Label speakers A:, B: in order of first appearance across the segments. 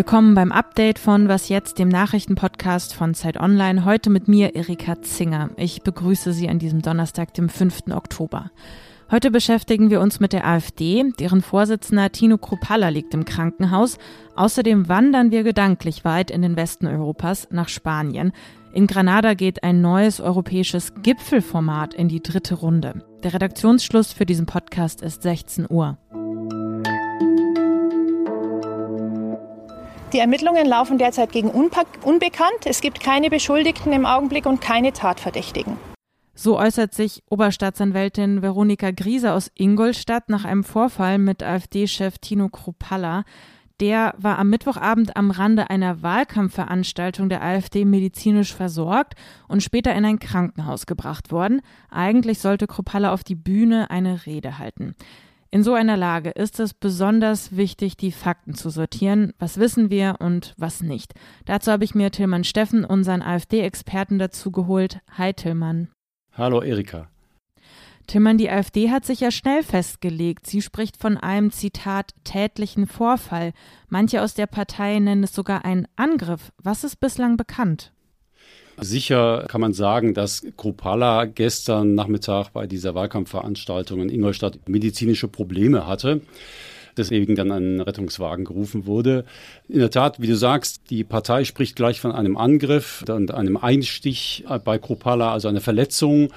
A: Willkommen beim Update von Was jetzt, dem Nachrichtenpodcast von Zeit Online. Heute mit mir, Erika Zinger. Ich begrüße Sie an diesem Donnerstag, dem 5. Oktober. Heute beschäftigen wir uns mit der AfD. Deren Vorsitzender Tino Kruppalla liegt im Krankenhaus. Außerdem wandern wir gedanklich weit in den Westen Europas nach Spanien. In Granada geht ein neues europäisches Gipfelformat in die dritte Runde. Der Redaktionsschluss für diesen Podcast ist 16 Uhr.
B: Die Ermittlungen laufen derzeit gegen Unbekannt. Es gibt keine Beschuldigten im Augenblick und keine Tatverdächtigen.
A: So äußert sich Oberstaatsanwältin Veronika Griese aus Ingolstadt nach einem Vorfall mit AfD-Chef Tino Kruppalla. Der war am Mittwochabend am Rande einer Wahlkampfveranstaltung der AfD medizinisch versorgt und später in ein Krankenhaus gebracht worden. Eigentlich sollte Kruppalla auf die Bühne eine Rede halten. In so einer Lage ist es besonders wichtig, die Fakten zu sortieren. Was wissen wir und was nicht? Dazu habe ich mir Tillmann Steffen, unseren AfD-Experten, dazu geholt. Hi Tillmann.
C: Hallo Erika.
A: Timmern, die AfD hat sich ja schnell festgelegt. Sie spricht von einem Zitat tätlichen Vorfall. Manche aus der Partei nennen es sogar einen Angriff. Was ist bislang bekannt?
C: Sicher kann man sagen, dass Kropala gestern Nachmittag bei dieser Wahlkampfveranstaltung in Ingolstadt medizinische Probleme hatte deswegen dann ein Rettungswagen gerufen wurde. In der Tat, wie du sagst, die Partei spricht gleich von einem Angriff und einem Einstich bei Kropala, also eine Verletzung.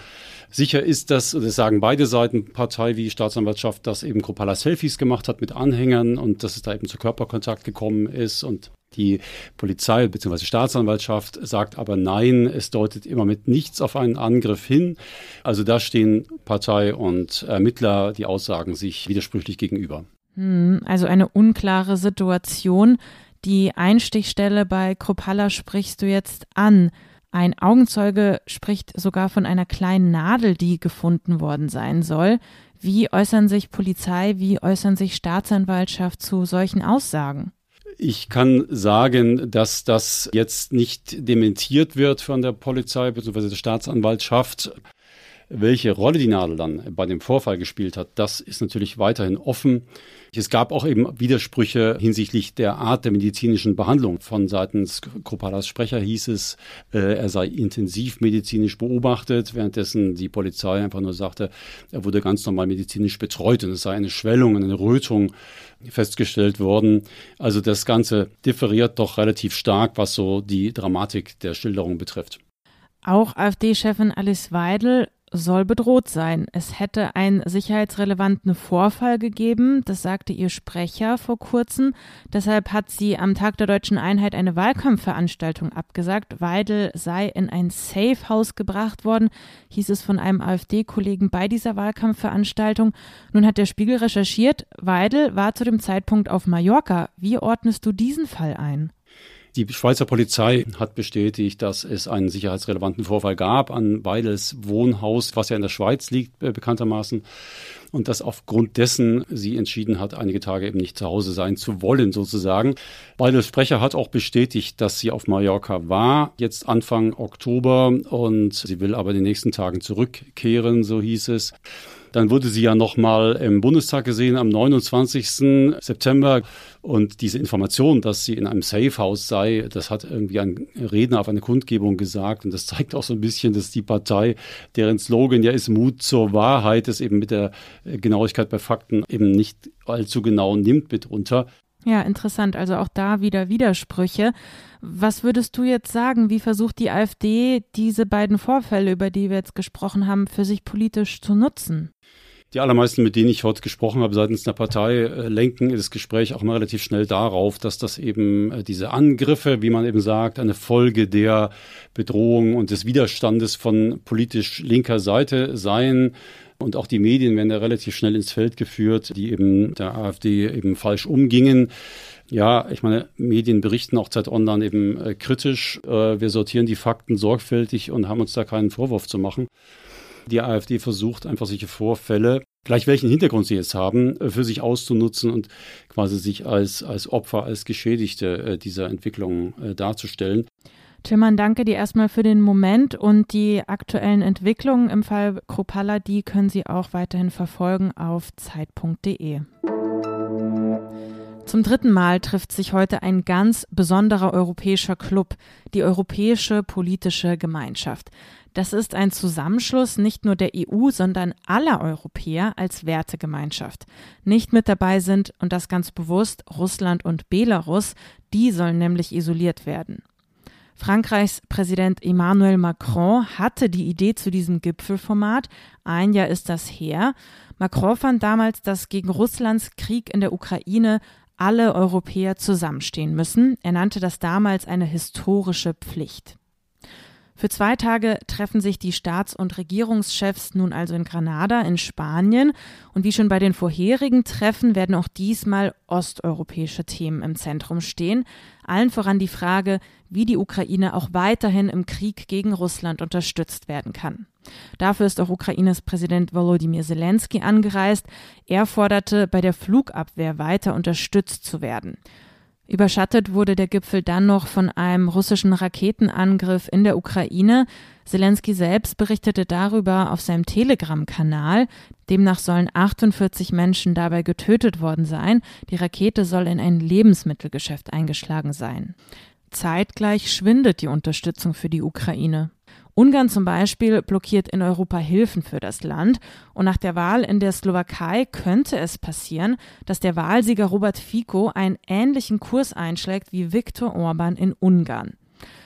C: Sicher ist das, das sagen beide Seiten, Partei wie Staatsanwaltschaft, dass eben Kropala Selfies gemacht hat mit Anhängern und dass es da eben zu Körperkontakt gekommen ist und die Polizei bzw. Staatsanwaltschaft sagt aber nein, es deutet immer mit nichts auf einen Angriff hin. Also da stehen Partei und Ermittler, die Aussagen sich widersprüchlich gegenüber.
A: Hm, also eine unklare Situation. Die Einstichstelle bei Kropalla sprichst du jetzt an. Ein Augenzeuge spricht sogar von einer kleinen Nadel, die gefunden worden sein soll. Wie äußern sich Polizei, wie äußern sich Staatsanwaltschaft zu solchen Aussagen?
C: Ich kann sagen, dass das jetzt nicht dementiert wird von der Polizei bzw. der Staatsanwaltschaft. Welche Rolle die Nadel dann bei dem Vorfall gespielt hat, das ist natürlich weiterhin offen. Es gab auch eben Widersprüche hinsichtlich der Art der medizinischen Behandlung. Von seitens Kropalas Sprecher hieß es, äh, er sei intensiv medizinisch beobachtet, währenddessen die Polizei einfach nur sagte, er wurde ganz normal medizinisch betreut und es sei eine Schwellung, eine Rötung festgestellt worden. Also das Ganze differiert doch relativ stark, was so die Dramatik der Schilderung betrifft.
A: Auch AfD-Chefin Alice Weidel soll bedroht sein. Es hätte einen sicherheitsrelevanten Vorfall gegeben, das sagte ihr Sprecher vor kurzem. Deshalb hat sie am Tag der deutschen Einheit eine Wahlkampfveranstaltung abgesagt. Weidel sei in ein Safe-House gebracht worden, hieß es von einem AfD-Kollegen bei dieser Wahlkampfveranstaltung. Nun hat der Spiegel recherchiert, Weidel war zu dem Zeitpunkt auf Mallorca. Wie ordnest du diesen Fall ein?
C: Die Schweizer Polizei hat bestätigt, dass es einen sicherheitsrelevanten Vorfall gab an Weidels Wohnhaus, was ja in der Schweiz liegt, äh, bekanntermaßen. Und dass aufgrund dessen sie entschieden hat, einige Tage eben nicht zu Hause sein zu wollen, sozusagen. Weidels Sprecher hat auch bestätigt, dass sie auf Mallorca war, jetzt Anfang Oktober. Und sie will aber in den nächsten Tagen zurückkehren, so hieß es. Dann wurde sie ja nochmal im Bundestag gesehen am 29. September. Und diese Information, dass sie in einem Safehouse sei, das hat irgendwie ein Redner auf einer Kundgebung gesagt. Und das zeigt auch so ein bisschen, dass die Partei, deren Slogan ja ist Mut zur Wahrheit, es eben mit der Genauigkeit bei Fakten eben nicht allzu genau nimmt mitunter.
A: Ja, interessant. Also auch da wieder Widersprüche. Was würdest du jetzt sagen? Wie versucht die AfD, diese beiden Vorfälle, über die wir jetzt gesprochen haben, für sich politisch zu nutzen?
C: Die allermeisten, mit denen ich heute gesprochen habe seitens der Partei, äh, lenken das Gespräch auch immer relativ schnell darauf, dass das eben äh, diese Angriffe, wie man eben sagt, eine Folge der Bedrohung und des Widerstandes von politisch linker Seite seien. Und auch die Medien werden da relativ schnell ins Feld geführt, die eben der AfD eben falsch umgingen. Ja, ich meine, Medien berichten auch Zeit Online eben äh, kritisch. Wir sortieren die Fakten sorgfältig und haben uns da keinen Vorwurf zu machen. Die AfD versucht einfach solche Vorfälle, gleich welchen Hintergrund sie jetzt haben, äh, für sich auszunutzen und quasi sich als, als Opfer, als Geschädigte äh, dieser Entwicklung äh, darzustellen.
A: Tillmann, danke dir erstmal für den Moment und die aktuellen Entwicklungen im Fall Kropala, die können Sie auch weiterhin verfolgen auf zeit.de. Zum dritten Mal trifft sich heute ein ganz besonderer europäischer Club, die Europäische Politische Gemeinschaft. Das ist ein Zusammenschluss nicht nur der EU, sondern aller Europäer als Wertegemeinschaft. Nicht mit dabei sind, und das ganz bewusst, Russland und Belarus, die sollen nämlich isoliert werden. Frankreichs Präsident Emmanuel Macron hatte die Idee zu diesem Gipfelformat. Ein Jahr ist das her. Macron fand damals, dass gegen Russlands Krieg in der Ukraine alle Europäer zusammenstehen müssen. Er nannte das damals eine historische Pflicht. Für zwei Tage treffen sich die Staats- und Regierungschefs nun also in Granada in Spanien und wie schon bei den vorherigen Treffen werden auch diesmal osteuropäische Themen im Zentrum stehen, allen voran die Frage, wie die Ukraine auch weiterhin im Krieg gegen Russland unterstützt werden kann. Dafür ist auch Ukraines Präsident Volodymyr Zelensky angereist. Er forderte, bei der Flugabwehr weiter unterstützt zu werden. Überschattet wurde der Gipfel dann noch von einem russischen Raketenangriff in der Ukraine. Zelensky selbst berichtete darüber auf seinem Telegram-Kanal. Demnach sollen 48 Menschen dabei getötet worden sein. Die Rakete soll in ein Lebensmittelgeschäft eingeschlagen sein. Zeitgleich schwindet die Unterstützung für die Ukraine. Ungarn zum Beispiel blockiert in Europa Hilfen für das Land. Und nach der Wahl in der Slowakei könnte es passieren, dass der Wahlsieger Robert Fico einen ähnlichen Kurs einschlägt wie Viktor Orban in Ungarn.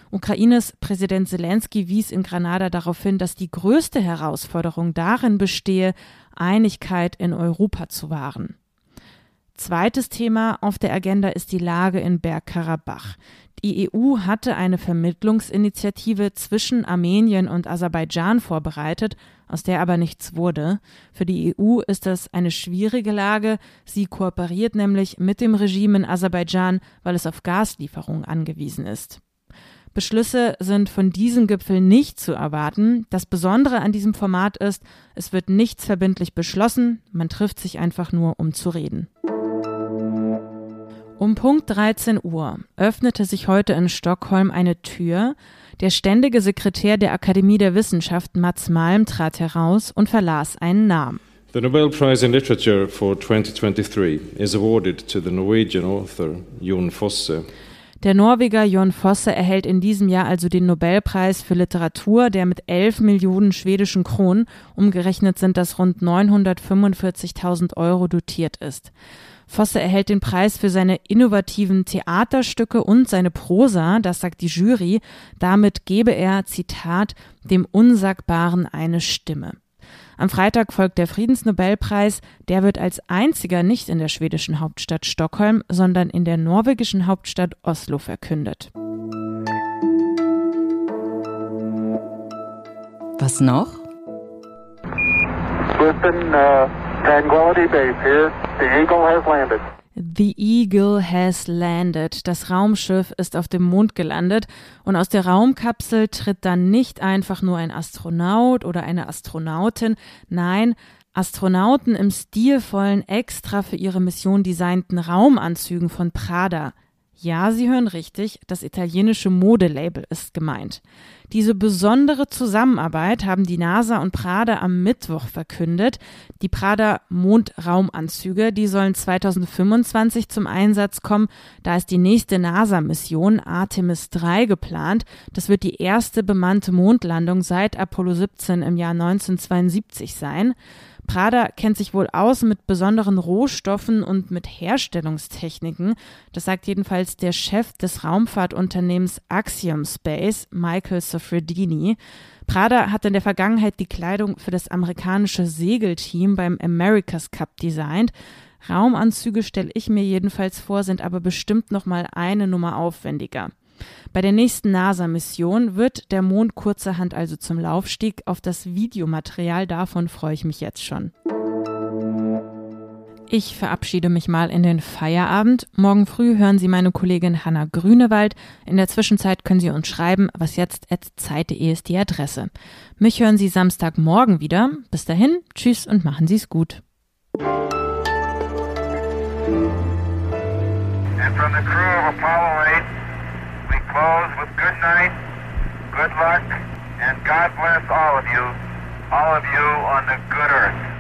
A: Ukraines Präsident Zelensky wies in Granada darauf hin, dass die größte Herausforderung darin bestehe, Einigkeit in Europa zu wahren. Zweites Thema auf der Agenda ist die Lage in Bergkarabach. Die EU hatte eine Vermittlungsinitiative zwischen Armenien und Aserbaidschan vorbereitet, aus der aber nichts wurde. Für die EU ist das eine schwierige Lage. Sie kooperiert nämlich mit dem Regime in Aserbaidschan, weil es auf Gaslieferungen angewiesen ist. Beschlüsse sind von diesem Gipfel nicht zu erwarten. Das Besondere an diesem Format ist, es wird nichts verbindlich beschlossen, man trifft sich einfach nur, um zu reden. Um Punkt 13 Uhr öffnete sich heute in Stockholm eine Tür. Der ständige Sekretär der Akademie der Wissenschaften Mats Malm trat heraus und verlas einen Namen.
D: The Nobel Prize in Literature for 2023 is awarded to the Norwegian author Jon Fosse.
A: Der Norweger Jon Fosse erhält in diesem Jahr also den Nobelpreis für Literatur, der mit 11 Millionen schwedischen Kronen, umgerechnet sind das rund 945.000 Euro, dotiert ist. Fosse erhält den Preis für seine innovativen Theaterstücke und seine Prosa, das sagt die Jury. Damit gebe er, Zitat, dem Unsagbaren eine Stimme. Am Freitag folgt der Friedensnobelpreis. Der wird als einziger nicht in der schwedischen Hauptstadt Stockholm, sondern in der norwegischen Hauptstadt Oslo verkündet.
E: Was noch?
F: Listen, uh Tranquility Base here. The Eagle has landed.
A: The Eagle has landed. Das Raumschiff ist auf dem Mond gelandet und aus der Raumkapsel tritt dann nicht einfach nur ein Astronaut oder eine Astronautin, nein, Astronauten im stilvollen, extra für ihre Mission designten Raumanzügen von Prada. Ja, Sie hören richtig, das italienische Modelabel ist gemeint. Diese besondere Zusammenarbeit haben die NASA und Prada am Mittwoch verkündet. Die Prada Mondraumanzüge, die sollen 2025 zum Einsatz kommen. Da ist die nächste NASA-Mission Artemis 3 geplant. Das wird die erste bemannte Mondlandung seit Apollo 17 im Jahr 1972 sein. Prada kennt sich wohl aus mit besonderen Rohstoffen und mit Herstellungstechniken. Das sagt jedenfalls der Chef des Raumfahrtunternehmens Axiom Space, Michael Soffredini. Prada hat in der Vergangenheit die Kleidung für das amerikanische Segelteam beim America's Cup designt. Raumanzüge stelle ich mir jedenfalls vor, sind aber bestimmt noch mal eine Nummer aufwendiger. Bei der nächsten NASA-Mission wird der Mond kurzerhand also zum Laufstieg. Auf das Videomaterial davon freue ich mich jetzt schon. Ich verabschiede mich mal in den Feierabend. Morgen früh hören Sie meine Kollegin Hanna Grünewald. In der Zwischenzeit können Sie uns schreiben, was jetzt zeit.de ist die Adresse. Mich hören Sie Samstagmorgen wieder. Bis dahin, tschüss und machen Sie es gut.
F: And from the crew of Apollo 8, close with good night, good luck, and God bless all of you, all of you on the good earth.